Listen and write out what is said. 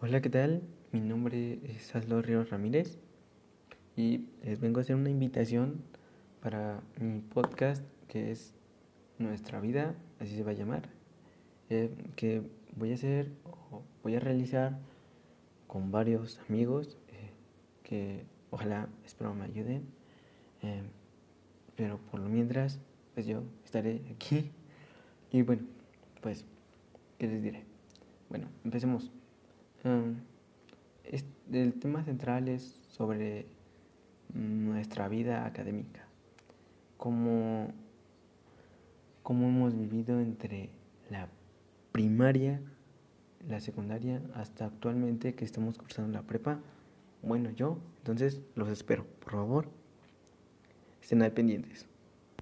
Hola, ¿qué tal? Mi nombre es Aslo Ríos Ramírez y les vengo a hacer una invitación para mi podcast que es Nuestra Vida, así se va a llamar, eh, que voy a hacer o voy a realizar con varios amigos eh, que ojalá, espero me ayuden, eh, pero por lo mientras, pues yo estaré aquí y bueno, pues, ¿qué les diré? Bueno, empecemos el tema central es sobre nuestra vida académica, cómo, cómo hemos vivido entre la primaria, la secundaria, hasta actualmente que estamos cursando la prepa. Bueno, yo, entonces los espero, por favor, estén al pendientes.